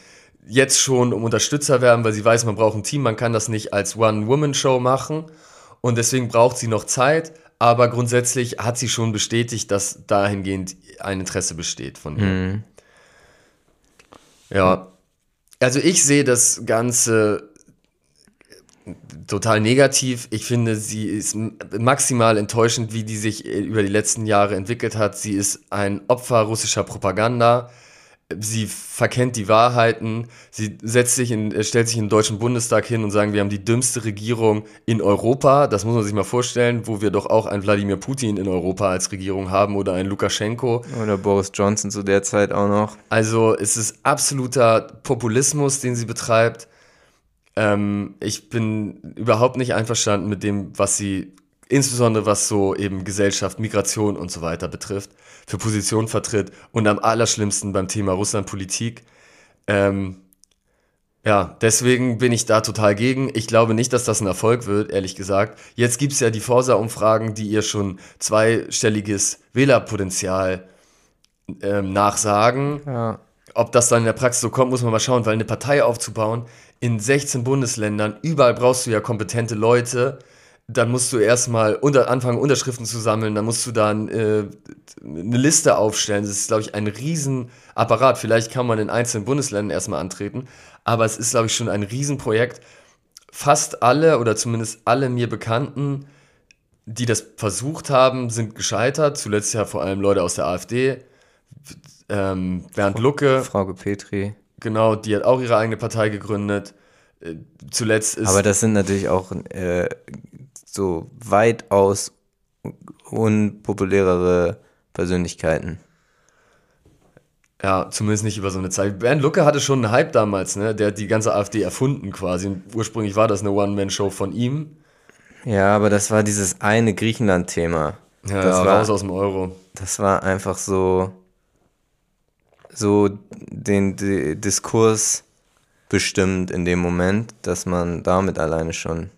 jetzt schon um Unterstützer werben, weil sie weiß, man braucht ein Team, man kann das nicht als One-Woman-Show machen und deswegen braucht sie noch Zeit aber grundsätzlich hat sie schon bestätigt, dass dahingehend ein Interesse besteht von ihr. Mhm. Ja. Also ich sehe das Ganze total negativ. Ich finde, sie ist maximal enttäuschend, wie die sich über die letzten Jahre entwickelt hat. Sie ist ein Opfer russischer Propaganda sie verkennt die Wahrheiten, sie setzt sich in, stellt sich im Deutschen Bundestag hin und sagen, wir haben die dümmste Regierung in Europa. Das muss man sich mal vorstellen, wo wir doch auch einen Wladimir Putin in Europa als Regierung haben oder einen Lukaschenko. Oder Boris Johnson zu der Zeit auch noch. Also es ist absoluter Populismus, den sie betreibt. Ähm, ich bin überhaupt nicht einverstanden mit dem, was sie insbesondere was so eben Gesellschaft, Migration und so weiter betrifft, für Positionen vertritt und am allerschlimmsten beim Thema Russlandpolitik. Ähm, ja, deswegen bin ich da total gegen. Ich glaube nicht, dass das ein Erfolg wird, ehrlich gesagt. Jetzt gibt's ja die Forsa-Umfragen, die ihr schon zweistelliges Wählerpotenzial ähm, nachsagen. Ja. Ob das dann in der Praxis so kommt, muss man mal schauen, weil eine Partei aufzubauen in 16 Bundesländern, überall brauchst du ja kompetente Leute. Dann musst du erstmal unter, anfangen, Unterschriften zu sammeln, dann musst du dann äh, eine Liste aufstellen. Das ist, glaube ich, ein Riesenapparat. Vielleicht kann man in einzelnen Bundesländern erstmal antreten, aber es ist, glaube ich, schon ein Riesenprojekt. Fast alle oder zumindest alle mir Bekannten, die das versucht haben, sind gescheitert. Zuletzt ja vor allem Leute aus der AfD. Ähm, Bernd Lucke. Frauke Petri. Genau, die hat auch ihre eigene Partei gegründet. Äh, zuletzt ist. Aber das sind natürlich auch äh, so weitaus unpopulärere Persönlichkeiten. Ja, zumindest nicht über so eine Zeit. Bernd Lucke hatte schon einen Hype damals, ne? Der hat die ganze AfD erfunden quasi. Und ursprünglich war das eine One-Man-Show von ihm. Ja, aber das war dieses eine Griechenland-Thema. Ja, das ja war, raus aus dem Euro. Das war einfach so, so den, den Diskurs bestimmt in dem Moment, dass man damit alleine schon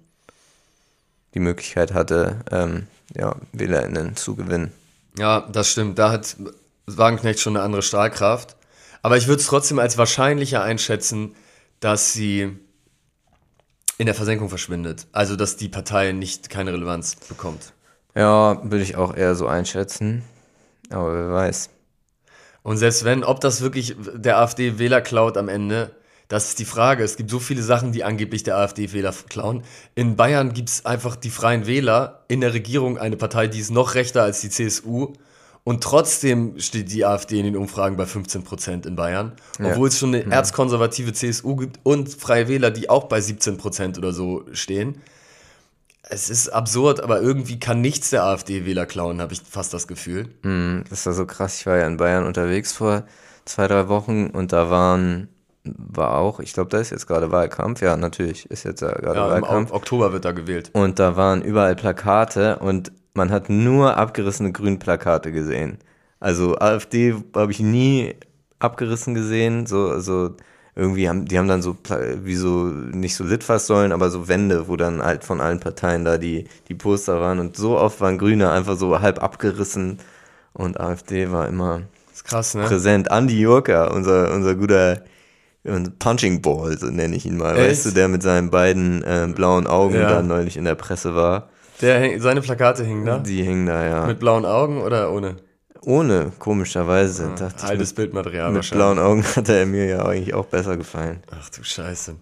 die Möglichkeit hatte, ähm, ja, WählerInnen zu gewinnen. Ja, das stimmt. Da hat Wagenknecht schon eine andere Strahlkraft. Aber ich würde es trotzdem als wahrscheinlicher einschätzen, dass sie in der Versenkung verschwindet. Also, dass die Partei nicht keine Relevanz bekommt. Ja, würde ich auch eher so einschätzen. Aber wer weiß. Und selbst wenn, ob das wirklich der AfD-Wähler klaut am Ende, das ist die Frage. Es gibt so viele Sachen, die angeblich der AfD-Wähler klauen. In Bayern gibt es einfach die Freien Wähler, in der Regierung eine Partei, die ist noch rechter als die CSU. Und trotzdem steht die AfD in den Umfragen bei 15 Prozent in Bayern. Ja. Obwohl es schon eine erzkonservative CSU gibt und Freie Wähler, die auch bei 17 Prozent oder so stehen. Es ist absurd, aber irgendwie kann nichts der AfD-Wähler klauen, habe ich fast das Gefühl. Hm, das war so krass. Ich war ja in Bayern unterwegs vor zwei, drei Wochen und da waren, war auch, ich glaube, da ist jetzt gerade Wahlkampf. Ja, natürlich ist jetzt ja gerade Ja, im Wahlkampf. Ok- Oktober wird da gewählt. Und da waren überall Plakate und man hat nur abgerissene Grünplakate gesehen. Also AfD habe ich nie abgerissen gesehen. So, so irgendwie haben die haben dann so wie so nicht so Litfaßsäulen, aber so Wände, wo dann halt von allen Parteien da die die Poster waren und so oft waren Grüne einfach so halb abgerissen und AfD war immer ist krass, ne? präsent. Andy Jurka, unser unser guter Punching Ball, so nenne ich ihn mal, Echt? weißt du, der mit seinen beiden äh, blauen Augen Ja. da neulich in der Presse war. Der, häng- seine Plakate hingen da. Die hingen da, ja. Mit blauen Augen oder ohne? Ohne, komischerweise. dachte ich, Altes mit, Bildmaterial mit wahrscheinlich. blauen Augen [LAUGHS] hat er mir ja eigentlich auch besser gefallen. Ach du Scheiße.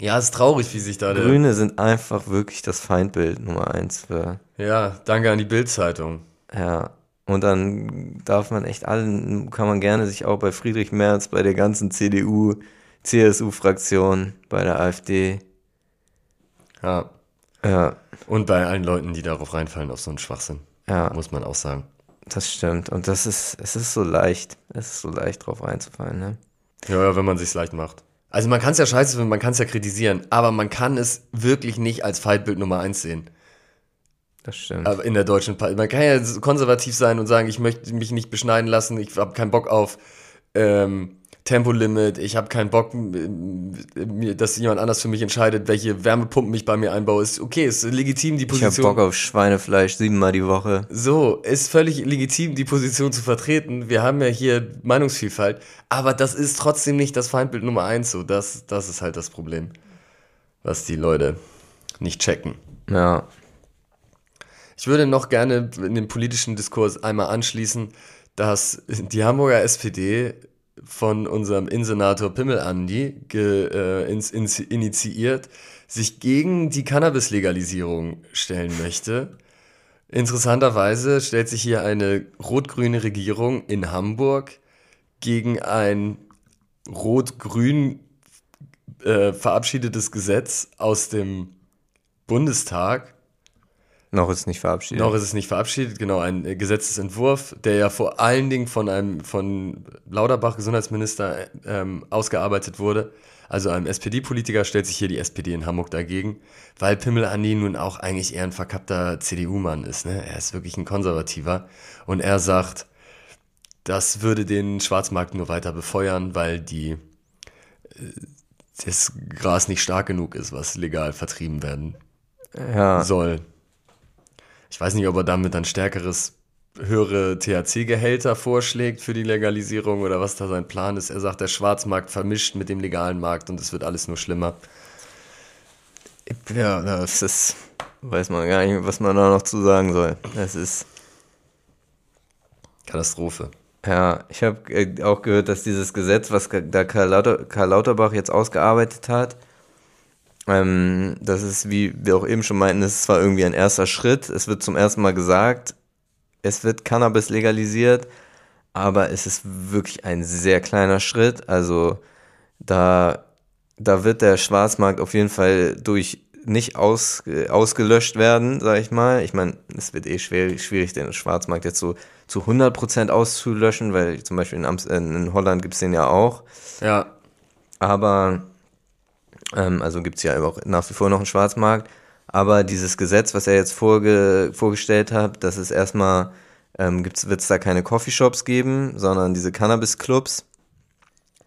Ja, ist traurig, wie sich da der. Grüne sind einfach wirklich das Feindbild Nummer eins für, Ja, danke an die Bild-Zeitung. ja. Und dann darf man echt allen, kann man gerne sich auch bei Friedrich Merz, bei der ganzen CDU, CSU-Fraktion, bei der AfD, Ja. ja, Und bei allen Leuten, die darauf reinfallen, auf so einen Schwachsinn. ja, Muss man auch sagen. das stimmt. Und das ist, es ist so leicht, es ist so leicht drauf reinzufallen, ne? Ja, ja, wenn man sich's leicht macht. Also man kann es ja scheiße finden, man kann es ja kritisieren, aber man kann es wirklich nicht als Feindbild Nummer eins sehen. Das stimmt. Aber in der deutschen Partei. Man kann ja konservativ sein und sagen, ich möchte mich nicht beschneiden lassen, ich habe keinen Bock auf ähm, Tempolimit, ich habe keinen Bock, dass jemand anders für mich entscheidet, welche Wärmepumpen ich bei mir einbaue. Ist okay, ist legitim die Ich hab Position. Bock auf Schweinefleisch siebenmal die Woche. So, ist völlig legitim, die Position zu vertreten. Wir haben ja hier Meinungsvielfalt, aber das ist trotzdem nicht das Feindbild Nummer eins. So, das, das ist halt das Problem, was die Leute nicht checken. Ja, Ich würde noch gerne in den politischen Diskurs einmal anschließen, dass die Hamburger SPD von unserem Innensenator Pimmel Andi ge, äh, ins, ins, initiiert, sich gegen die Cannabis-Legalisierung stellen möchte. Interessanterweise stellt sich hier eine rot-grüne Regierung in Hamburg gegen ein rot-grün äh, verabschiedetes Gesetz aus dem Bundestag, noch ist nicht verabschiedet. noch ist es nicht verabschiedet, genau, ein äh, Gesetzesentwurf, der ja vor allen Dingen von einem von Lauterbach, Gesundheitsminister, ähm, ausgearbeitet wurde. Also einem SPD-Politiker stellt sich hier die SPD in Hamburg dagegen, weil Pimmel Andi nun auch eigentlich eher ein verkappter CDU-Mann ist. Ne? Er ist wirklich ein Konservativer und er sagt, das würde den Schwarzmarkt nur weiter befeuern, weil die äh, das Gras nicht stark genug ist, was legal vertrieben werden ja, soll. Ich weiß nicht, ob er damit dann stärkeres höhere THC-Gehälter vorschlägt für die Legalisierung oder was da sein Plan ist. Er sagt, der Schwarzmarkt vermischt mit dem legalen Markt und es wird alles nur schlimmer. Ja, das ist, weiß man gar nicht, was man da noch zu sagen soll. Das ist Katastrophe. Ja, ich habe äh, auch gehört, dass dieses Gesetz, was da Karl, Lauter, Karl Lauterbach jetzt ausgearbeitet hat, ähm, das ist, wie wir auch eben schon meinten, das ist zwar irgendwie ein erster Schritt. Es wird zum ersten Mal gesagt, es wird Cannabis legalisiert, aber es ist wirklich ein sehr kleiner Schritt. Also da, da wird der Schwarzmarkt auf jeden Fall durch nicht aus, ausgelöscht werden, sag ich mal. Ich meine, es wird eh schwierig, schwierig, den Schwarzmarkt jetzt so zu 100% auszulöschen, weil zum Beispiel in, Amst in Holland gibt es den ja auch. Ja. Aber, ähm, also gibt es ja auch nach wie vor noch einen Schwarzmarkt. Aber dieses Gesetz, was er jetzt vorge vorgestellt hat, dass es erstmal, ähm, wird es da keine Coffeeshops geben, sondern diese Cannabis-Clubs.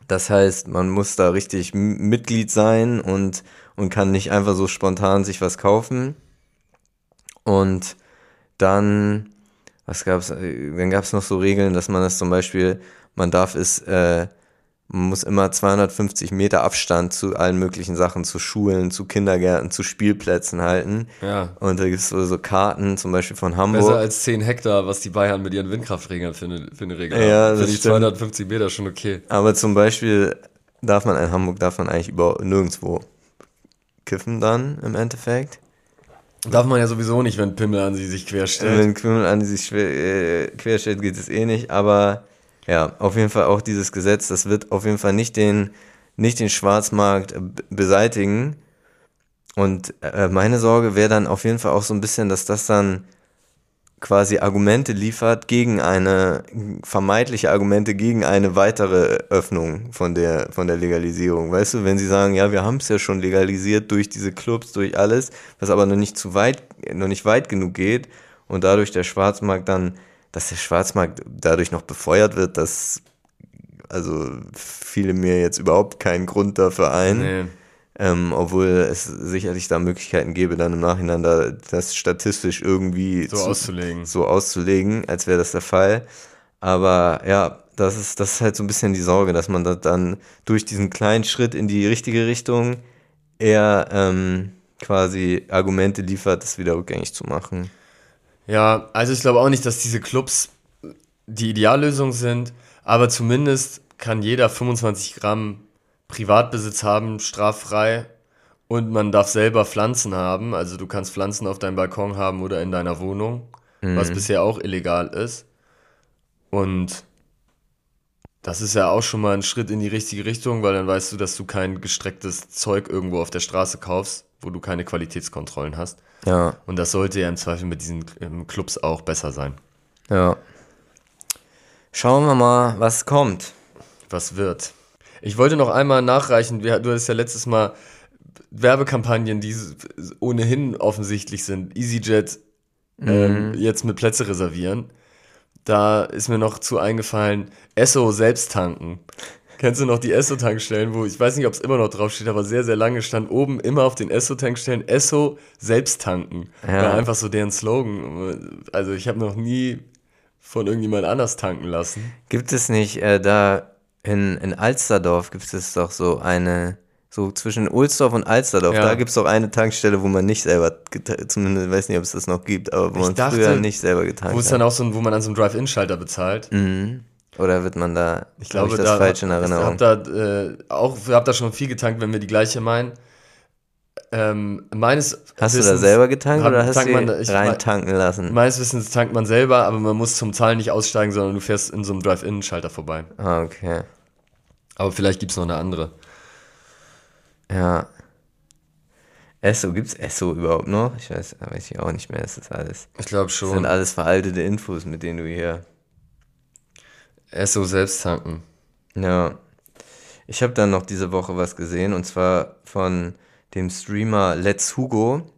Das heißt, man muss da richtig Mitglied sein und, und kann nicht einfach so spontan sich was kaufen. Und dann, was gab's, dann gab es noch so Regeln, dass man das zum Beispiel, man darf es äh, man muss immer 250 Meter Abstand zu allen möglichen Sachen, zu Schulen, zu Kindergärten, zu Spielplätzen halten. Ja. Und da gibt es so, Karten, zum Beispiel von Hamburg. Besser als 10 Hektar, was die Bayern mit ihren Windkraftregeln für eine, für eine Regel ja, haben. Finde ich 250 Meter schon okay. Aber zum Beispiel darf man in Hamburg darf man eigentlich über nirgendwo kiffen dann im Endeffekt. Darf man ja sowieso nicht, wenn Pimmel an sie sich querstellt. Wenn Pimmel an sie sich äh, querstellt, geht es eh nicht, aber ja, auf jeden Fall auch dieses Gesetz, das wird auf jeden Fall nicht den, nicht den Schwarzmarkt beseitigen. Und äh, meine Sorge wäre dann auf jeden Fall auch so ein bisschen, dass das dann quasi Argumente liefert gegen eine, vermeintliche Argumente gegen eine weitere Öffnung von der, von der Legalisierung. Weißt du, wenn sie sagen, ja, wir haben es ja schon legalisiert durch diese Clubs, durch alles, was aber noch nicht zu weit, noch nicht weit genug geht und dadurch der Schwarzmarkt dann dass der Schwarzmarkt dadurch noch befeuert wird, dass also fiele mir jetzt überhaupt keinen Grund dafür ein. Nee. Ähm, obwohl es sicherlich da Möglichkeiten gäbe, dann im Nachhinein da das statistisch irgendwie so, zu, auszulegen. so auszulegen, als wäre das der Fall. Aber ja, das ist, das ist halt so ein bisschen die Sorge, dass man da dann durch diesen kleinen Schritt in die richtige Richtung eher ähm, quasi Argumente liefert, das wieder rückgängig zu machen. Ja, also ich glaube auch nicht, dass diese Clubs die Ideallösung sind, aber zumindest kann jeder 25 Gramm Privatbesitz haben, straffrei. Und man darf selber Pflanzen haben. Also du kannst Pflanzen auf deinem Balkon haben oder in deiner Wohnung, mhm. was bisher auch illegal ist. Und das ist ja auch schon mal ein Schritt in die richtige Richtung, weil dann weißt du, dass du kein gestrecktes Zeug irgendwo auf der Straße kaufst, wo du keine Qualitätskontrollen hast. Ja. Und das sollte ja im Zweifel mit diesen Clubs auch besser sein. Ja. Schauen wir mal, was kommt. Was wird. Ich wollte noch einmal nachreichen, du hattest ja letztes Mal Werbekampagnen, die ohnehin offensichtlich sind. EasyJet mhm. ähm, jetzt mit Plätze reservieren. Da ist mir noch zu eingefallen, Esso selbst tanken. Kennst du noch die Esso-Tankstellen, wo ich weiß nicht, ob es immer noch draufsteht, aber sehr, sehr lange stand oben immer auf den Esso-Tankstellen Esso selbst tanken. Ja. War einfach so deren Slogan. Also ich habe noch nie von irgendjemand anders tanken lassen. Gibt es nicht äh, da in, in Alsterdorf gibt es doch so eine, so zwischen Ulsdorf und Alsterdorf, ja. da gibt es doch eine Tankstelle, wo man nicht selber, zumindest weiß nicht, ob es das noch gibt, aber wo ich man dachte, früher nicht selber getankt hat. Wo es dann auch so, wo man an so einem Drive-In-Schalter bezahlt. Mhm. Oder wird man da, ich glaube, ich das da, falsch in Erinnerung? Ich habe da äh, auch, hab da schon viel getankt, wenn wir die gleiche meinen. Ähm, meines Hast Wissens, du da selber getankt oder hast du da, rein tanken lassen? Meines Wissens tankt man selber, aber man muss zum Zahlen nicht aussteigen, sondern du fährst in so einem Drive-In-Schalter vorbei. Ah, okay. Aber vielleicht gibt es noch eine andere. Ja. Esso, gibt es Esso überhaupt noch? Ich weiß, weiß ich auch nicht mehr, ist das alles. Ich glaube schon. Das sind alles veraltete Infos, mit denen du hier Esso selbst tanken. Ja. Ich habe dann noch diese Woche was gesehen und zwar von dem Streamer Let's Hugo.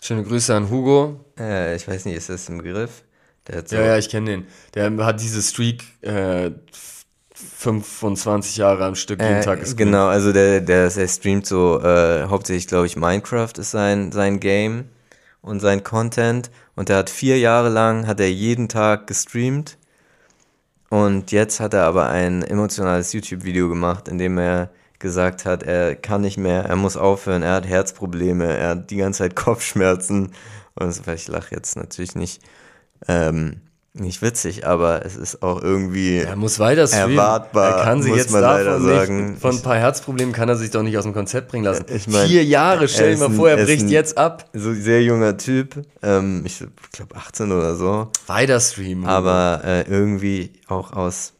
Schöne Grüße an Hugo. Äh, ich weiß nicht, ist das ein Begriff? So ja, ja, ich kenne den. Der hat diese Streak äh, 25 Jahre am Stück jeden äh, Tag gespielt. Genau, also der, der, der streamt so, äh, hauptsächlich glaube ich Minecraft ist sein, sein Game. und sein Content und er hat vier Jahre lang, hat er jeden Tag gestreamt und jetzt hat er aber ein emotionales YouTube-Video gemacht, in dem er gesagt hat, er kann nicht mehr, er muss aufhören, er hat Herzprobleme, er hat die ganze Zeit Kopfschmerzen und ich lache jetzt natürlich nicht. Ähm, nicht witzig, aber es ist auch irgendwie er muss weiter streamen. erwartbar. Er kann sich jetzt davon nicht, von ein paar Herzproblemen kann er sich doch nicht aus dem Konzept bringen lassen. Ich mein, Vier Jahre, stell dir mal vor, er bricht jetzt ab. So sehr junger Typ, ähm, ich glaube 18 oder so. Weiter streamen. Aber äh, irgendwie auch aus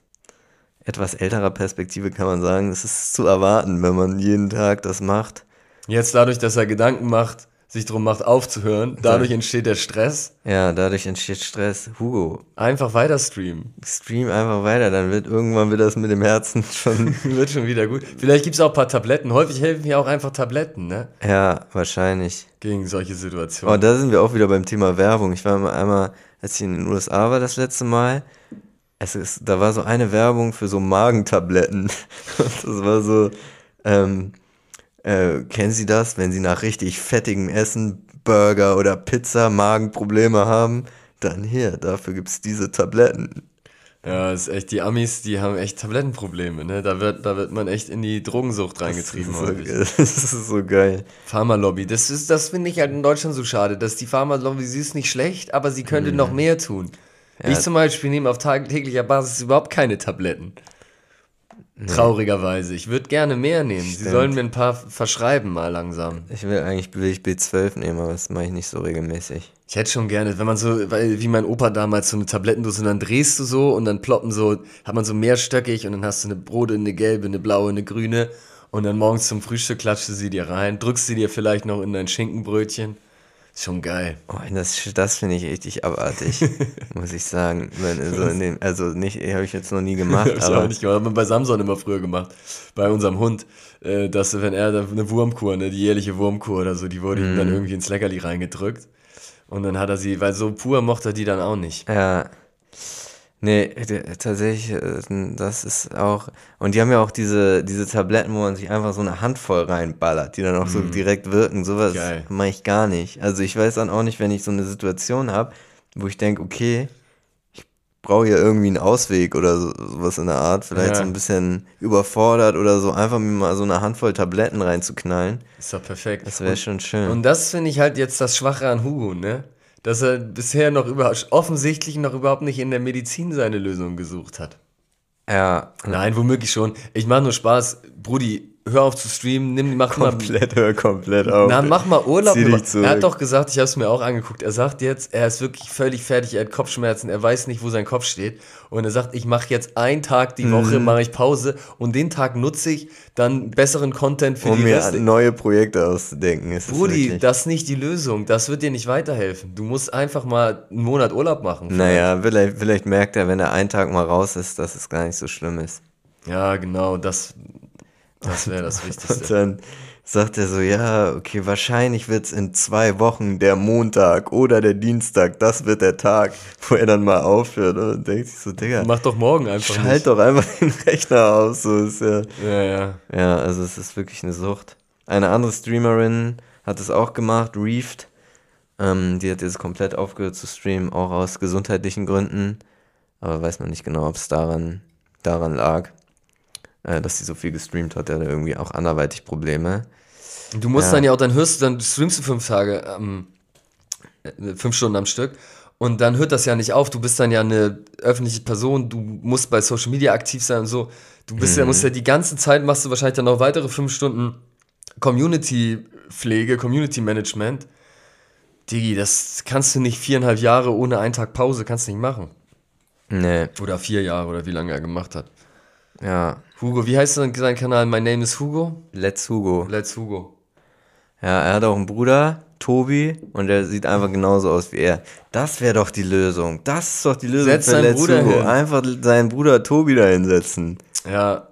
etwas älterer Perspektive kann man sagen, es ist zu erwarten, wenn man jeden Tag das macht. Jetzt dadurch, dass er Gedanken macht, sich darum macht, aufzuhören. Dadurch entsteht der Stress. Ja, dadurch entsteht Stress. Hugo. Einfach weiter streamen. Stream einfach weiter, dann wird irgendwann wird das mit dem Herzen schon. [LAUGHS] wird schon wieder gut. Vielleicht gibt es auch ein paar Tabletten. Häufig helfen ja auch einfach Tabletten, ne? Ja, wahrscheinlich. Gegen solche Situationen. Oh, da sind wir auch wieder beim Thema Werbung. Ich war mal einmal, als ich in den USA war das letzte Mal, es ist, da war so eine Werbung für so Magentabletten. [LAUGHS] das war so, ähm, äh, kennen Sie das, wenn Sie nach richtig fettigem Essen, Burger oder Pizza Magenprobleme haben? Dann hier, dafür gibt es diese Tabletten. Ja, ist echt, die Amis, die haben echt Tablettenprobleme, ne? Da wird, da wird man echt in die Drogensucht reingetrieben das ist, so, [LAUGHS] das ist so geil. Pharmalobby, das ist, das finde ich halt in Deutschland so schade, dass die Pharmalobby, sie ist nicht schlecht, aber sie könnte mhm. noch mehr tun. Ja. Ich zum Beispiel nehme auf tagtäglicher Basis überhaupt keine Tabletten. Traurigerweise. Ich würde gerne mehr nehmen. Stimmt. Sie sollen mir ein paar verschreiben mal langsam. Ich will eigentlich will ich B12 nehmen, aber das mache ich nicht so regelmäßig. Ich hätte schon gerne, wenn man so, weil wie mein Opa damals so eine Tablettendose und dann drehst du so und dann ploppen so, hat man so mehrstöckig und dann hast du eine rote, eine gelbe, eine blaue, eine grüne und dann morgens zum Frühstück klatscht du sie dir rein, drückst sie dir vielleicht noch in dein Schinkenbrötchen. Schon geil. Oh, das das finde ich richtig abartig, [LAUGHS] muss ich sagen. Also, dem, also nicht, habe ich jetzt noch nie [LAUGHS] gemacht. das aber auch nicht gemacht. Haben wir bei Samson immer früher gemacht. Bei unserem Hund. Äh, dass, wenn er eine Wurmkur, ne, die jährliche Wurmkur oder so, die wurde ihm dann mhm. irgendwie ins Leckerli reingedrückt. Und dann hat er sie, weil so pur mochte er die dann auch nicht. Ja. Nee, tatsächlich, äh, das ist auch. Und die haben ja auch diese, diese Tabletten, wo man sich einfach so eine Handvoll reinballert, die dann auch mm. so mhm. direkt wirken. Sowas mache ich gar nicht. Also ich weiß dann auch nicht, wenn ich so eine Situation habe, wo ich denke, okay, ich brauche ja irgendwie einen Ausweg oder so, sowas in der Art, vielleicht ja. so ein bisschen überfordert oder so, einfach mir mal so eine Handvoll Tabletten reinzuknallen. Ist doch perfekt. Das wäre schon schön. Und das finde ich halt jetzt das Schwache an Hugo, ne? Dass er bisher noch über, offensichtlich noch überhaupt nicht in der Medizin seine Lösung gesucht hat. Ja. Nein, womöglich schon. Ich mache nur Spaß. Brudi, hör auf zu streamen, nimm, mach komplett, mal. hör komplett auf. Na, mach mal Urlaub. Er hat doch gesagt, ich habe es mir auch angeguckt. Er sagt jetzt, er ist wirklich völlig fertig, er hat Kopfschmerzen, er weiß nicht, wo sein Kopf steht. Und er sagt, ich mache jetzt einen Tag die Woche, mhm. mache ich Pause und den Tag nutze ich dann besseren Content für um die mir Reste. neue Projekte auszudenken. Ist Brudi, das, das ist nicht die Lösung. Das wird dir nicht weiterhelfen. Du musst einfach mal einen Monat Urlaub machen. Vielleicht. Naja, vielleicht, vielleicht merkt er, wenn er einen Tag mal raus ist, dass es gar nicht so schlimm ist. Ja, genau, das, das wäre das [LAUGHS] Wichtigste. Und dann sagt er so, ja, okay, wahrscheinlich wird es in zwei Wochen der Montag oder der Dienstag, das wird der Tag, wo er dann mal aufhört. Und denkt sich so, Digga. Mach doch morgen einfach Schalt nicht. doch einfach den [LAUGHS] Rechner aus. So ist ja, ja, ja. Ja, also es ist wirklich eine Sucht. Eine andere Streamerin hat es auch gemacht, Reefed. Ähm, die hat jetzt komplett aufgehört zu streamen, auch aus gesundheitlichen Gründen. Aber weiß man nicht genau, ob es daran, daran lag äh, dass sie so viel gestreamt hat, der hat irgendwie auch anderweitig Probleme. Du musst ja. dann ja auch, dann hörst du, dann streamst du fünf Tage, ähm, fünf Stunden am Stück und dann hört das ja nicht auf. Du bist dann ja eine öffentliche Person, du musst bei Social Media aktiv sein und so. Du bist mhm. ja, musst ja die ganze Zeit, machst du wahrscheinlich dann noch weitere fünf Stunden Community-Pflege, Community-Management. Digi, das kannst du nicht viereinhalb Jahre ohne einen Tag Pause, kannst du nicht machen. Nee. Oder vier Jahre oder wie lange er gemacht hat. Ja. Hugo, wie heißt sein Kanal? My Name is Hugo? Let's Hugo. Let's Hugo. Ja, er hat auch einen Bruder, Tobi, und der sieht einfach genauso aus wie er. Das wäre doch die Lösung. Das ist doch die Lösung Setz für Let's Bruder Hugo. Hin. Einfach seinen Bruder Tobi da hinsetzen. Ja.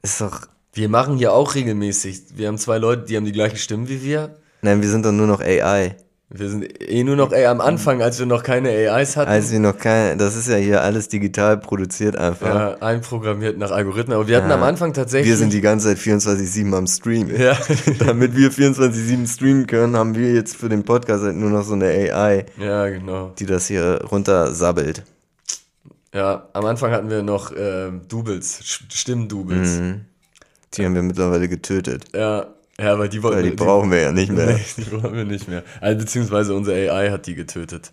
Ist doch. Wir machen hier auch regelmäßig. Wir haben zwei Leute, die haben die gleiche Stimme wie wir. Nein, wir sind doch nur noch AI. Wir sind eh nur noch ey, am Anfang, als wir noch keine AIs hatten. Als wir noch keine, das ist ja hier alles digital produziert einfach. ja, einprogrammiert nach Algorithmen. Aber wir hatten Ja. am Anfang tatsächlich. Wir sind die ganze Zeit 24-7 am Stream. ja, [LAUGHS] Damit wir 24-7 streamen können, haben wir jetzt für den Podcast halt nur noch so eine AI, ja, genau. die das hier runtersabbelt. Ja, am Anfang hatten wir noch äh, Doubles, Stimmdoubles. Mhm. Die haben wir mittlerweile getötet. Ja, ja, aber die wollten Weil die brauchen wir ja nicht mehr. Nee, die brauchen wir nicht mehr. Also, beziehungsweise unsere AI hat die getötet.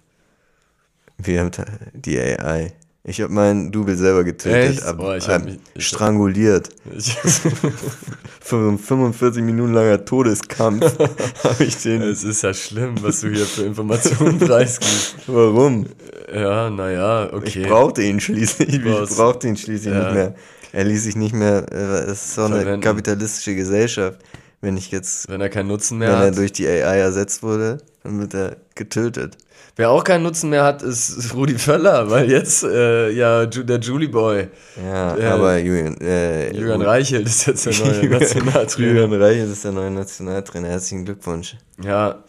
Wir haben die AI. Ich habe meinen Double selber getötet, aber Oh, ich hab mich- ich- stranguliert. Ich, Für so ein 45 Minuten langer Todeskampf [LAUGHS] habe ich den. [LAUGHS] es ist ja schlimm, was du hier für Informationen [LAUGHS] preisgibst. Warum? Ja, naja, okay. Ich brauchte ihn schließlich. Ich brauchte ihn schließlich Ja. nicht mehr. Er ließ sich nicht mehr. äh, Es ist so eine kapitalistische Gesellschaft. Wenn ich jetzt, Wenn er keinen Nutzen wenn mehr er hat. durch die AI ersetzt wurde, dann wird er getötet. Wer auch keinen Nutzen mehr hat, ist Rudi Völler, weil jetzt äh, ja der Julie Boy, Ja, Äh, aber Julian, äh, Julian Reichelt ist jetzt der neue [LAUGHS] Nationaltrainer. Julian Reichelt ist der neue Nationaltrainer. Herzlichen Glückwunsch. Ja,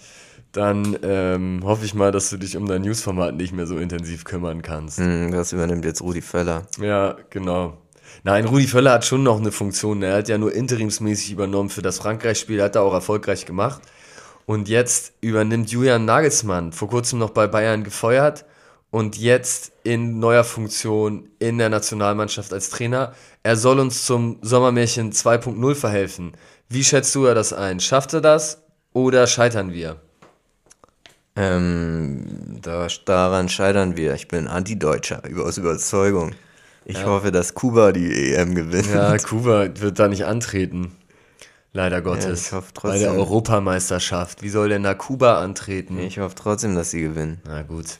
dann ähm, hoffe ich mal, dass du dich um dein Newsformat nicht mehr so intensiv kümmern kannst. Hm, Das übernimmt jetzt Rudi Völler. Ja, genau. Nein, Rudi Völler hat schon noch eine Funktion. Er hat ja nur interimsmäßig übernommen für das Frankreich-Spiel, hat er auch erfolgreich gemacht. Und jetzt übernimmt Julian Nagelsmann, vor kurzem noch bei Bayern gefeuert und jetzt in neuer Funktion in der Nationalmannschaft als Trainer. Er soll uns zum Sommermärchen 2.0 verhelfen. Wie schätzt du das ein? Schafft er das oder scheitern wir? Ähm, da, daran scheitern wir. Ich bin Anti-Deutscher, aus Überzeugung. Ich hoffe, dass Kuba die EM gewinnt. Ja, Kuba wird da nicht antreten. Leider Gottes. ich hoffe Bei der. Europameisterschaft. Wie soll denn da Kuba antreten? Ich hoffe trotzdem, dass sie gewinnen. Na gut.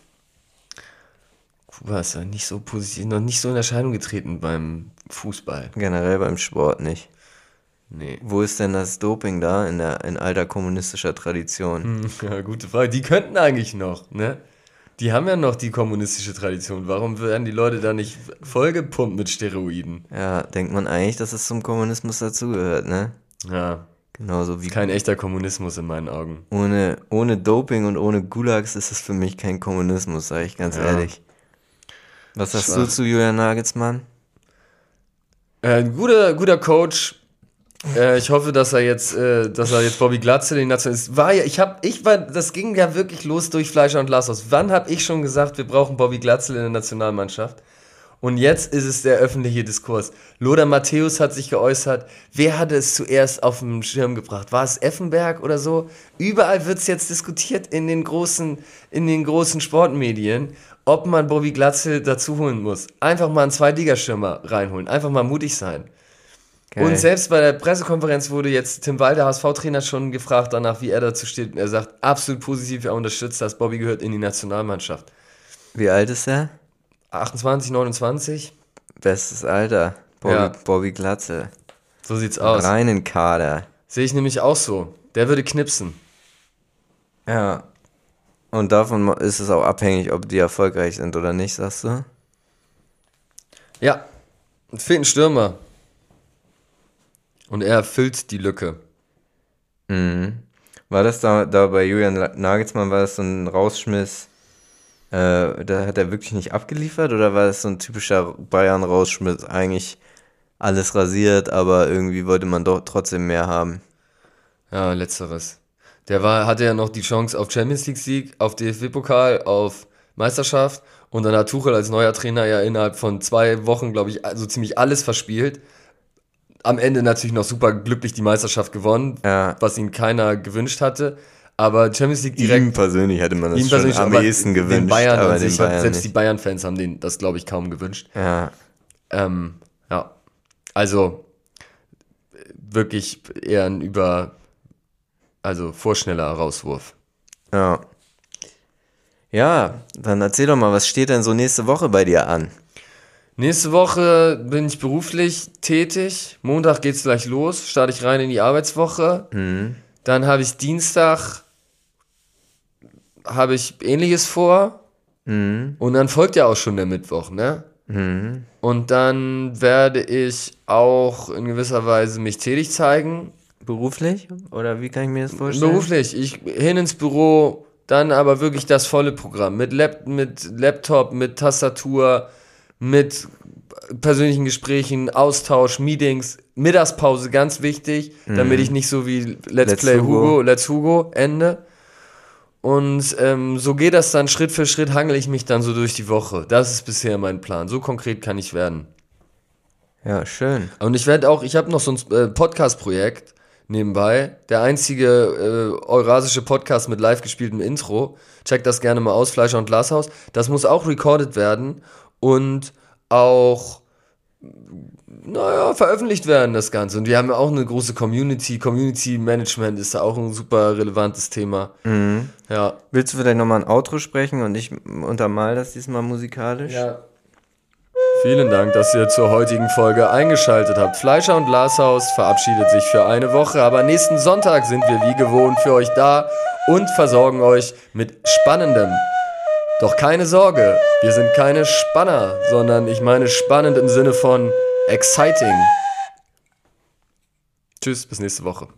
Kuba ist ja nicht so positiv, noch nicht so in Erscheinung getreten beim Fußball. Generell beim Sport nicht. Nee. Wo ist denn das Doping da in, der, in alter kommunistischer Tradition? Hm, Ja, gute Frage. Die könnten eigentlich noch, ne? Die haben ja noch die kommunistische Tradition. Warum werden die Leute da nicht vollgepumpt mit Steroiden? Ja, denkt man eigentlich, dass es zum Kommunismus dazugehört, ne? Ja, Genauso wie kein echter Kommunismus in meinen Augen. ohne, ohne Doping und ohne Gulags ist es für mich kein Kommunismus, sage ich ganz Ja. ehrlich. Was sagst du Schwach. zu Julian Nagelsmann? Äh, ein guter, guter Coach. Äh, ich hoffe, dass er jetzt, äh, dass er jetzt Bobby Glatze den Nation ist. War ja, ich habe, ich war, das ging ja wirklich los durch Fleischer und Lassos. Wann habe ich schon gesagt, wir brauchen Bobby Glatzel in der Nationalmannschaft? Und jetzt ist es der öffentliche Diskurs. Lothar Matthäus hat sich geäußert. Wer hatte es zuerst auf den Schirm gebracht? War es Effenberg oder so? Überall wird es jetzt diskutiert in den großen, in den großen Sportmedien, ob man Bobby Glatzel dazu holen muss. Einfach mal einen Zweitligastürmer reinholen. Einfach mal mutig sein. Geil. Und selbst bei der Pressekonferenz wurde jetzt Tim Walder, HSV-Trainer, schon gefragt danach, wie er dazu steht. Und er sagt, absolut positiv, er unterstützt das. Bobby gehört in die Nationalmannschaft. Wie alt ist er? 28, 29, Bestes Alter. Bobby, Ja. Bobby Glatze. so sieht's aus. Reinen Kader. Sehe ich nämlich auch so. Der würde knipsen. Ja. Und davon ist es auch abhängig, ob die erfolgreich sind oder nicht, sagst du? Ja, fehlt ein Stürmer. Und er erfüllt die Lücke. Mhm. War das da, da bei Julian Nagelsmann, war das so ein Rausschmiss, äh, da hat er wirklich nicht abgeliefert oder war das so ein typischer Bayern-Rausschmiss, eigentlich alles rasiert, aber irgendwie wollte man doch trotzdem mehr haben? Ja, letzteres. Der war, hatte ja noch die Chance auf Champions League Sieg, auf DFB-Pokal, auf Meisterschaft. Und dann hat Tuchel als neuer Trainer ja innerhalb von zwei Wochen, glaube ich, also ziemlich alles verspielt. Am Ende natürlich noch super glücklich die Meisterschaft gewonnen, Ja. was ihn keiner gewünscht hatte. Aber Champions League direkt Ihm persönlich hätte man das ihm schon am ehesten den gewünscht, Bayern aber den sich hat, Bayern selbst die. Bayern-Fans haben den das, glaube ich, kaum gewünscht. Ja, Ähm, ja, also wirklich eher ein über, also vorschneller Rauswurf. ja. Ja, dann erzähl doch mal, was steht denn so nächste Woche bei dir an? Nächste Woche bin ich beruflich tätig. Montag geht's gleich los, starte ich rein in die Arbeitswoche. Dann habe ich Dienstag habe ich ähnliches vor. Und dann folgt ja auch schon der Mittwoch, ne? Und dann werde ich auch in gewisser Weise mich tätig zeigen. Beruflich? Oder wie kann ich mir das vorstellen? Beruflich. Ich hin ins Büro, dann aber wirklich das volle Programm. Mit, Lap mit Laptop, mit Tastatur, mit persönlichen Gesprächen, Austausch, Meetings, Mittagspause, ganz wichtig, mhm. damit ich nicht so wie Let's, Let's Play Hugo. Hugo, Let's Hugo ende. Und ähm, so geht das dann Schritt für Schritt, hangel ich mich dann so durch die Woche. Das ist bisher mein Plan. So konkret kann ich werden. Ja, schön. Und ich werde auch, ich habe noch so ein äh, Podcast-Projekt nebenbei. Der einzige äh, eurasische Podcast mit live gespieltem Intro. Checkt das gerne mal aus, Fleischer und Glashaus. Das muss auch recorded werden und auch, naja, veröffentlicht werden, das Ganze. Und wir haben ja auch eine große Community. Community Management ist da auch ein super relevantes Thema. Mhm. Ja. Willst du vielleicht nochmal ein Outro sprechen und ich untermal das diesmal musikalisch? Ja. Vielen Dank, dass ihr zur heutigen Folge eingeschaltet habt. Fleischer und Glashaus verabschiedet sich für eine Woche, aber nächsten Sonntag sind wir wie gewohnt für euch da und versorgen euch mit spannendem. Doch keine Sorge, wir sind keine Spanner, sondern ich meine spannend im Sinne von exciting. Tschüss, bis nächste Woche.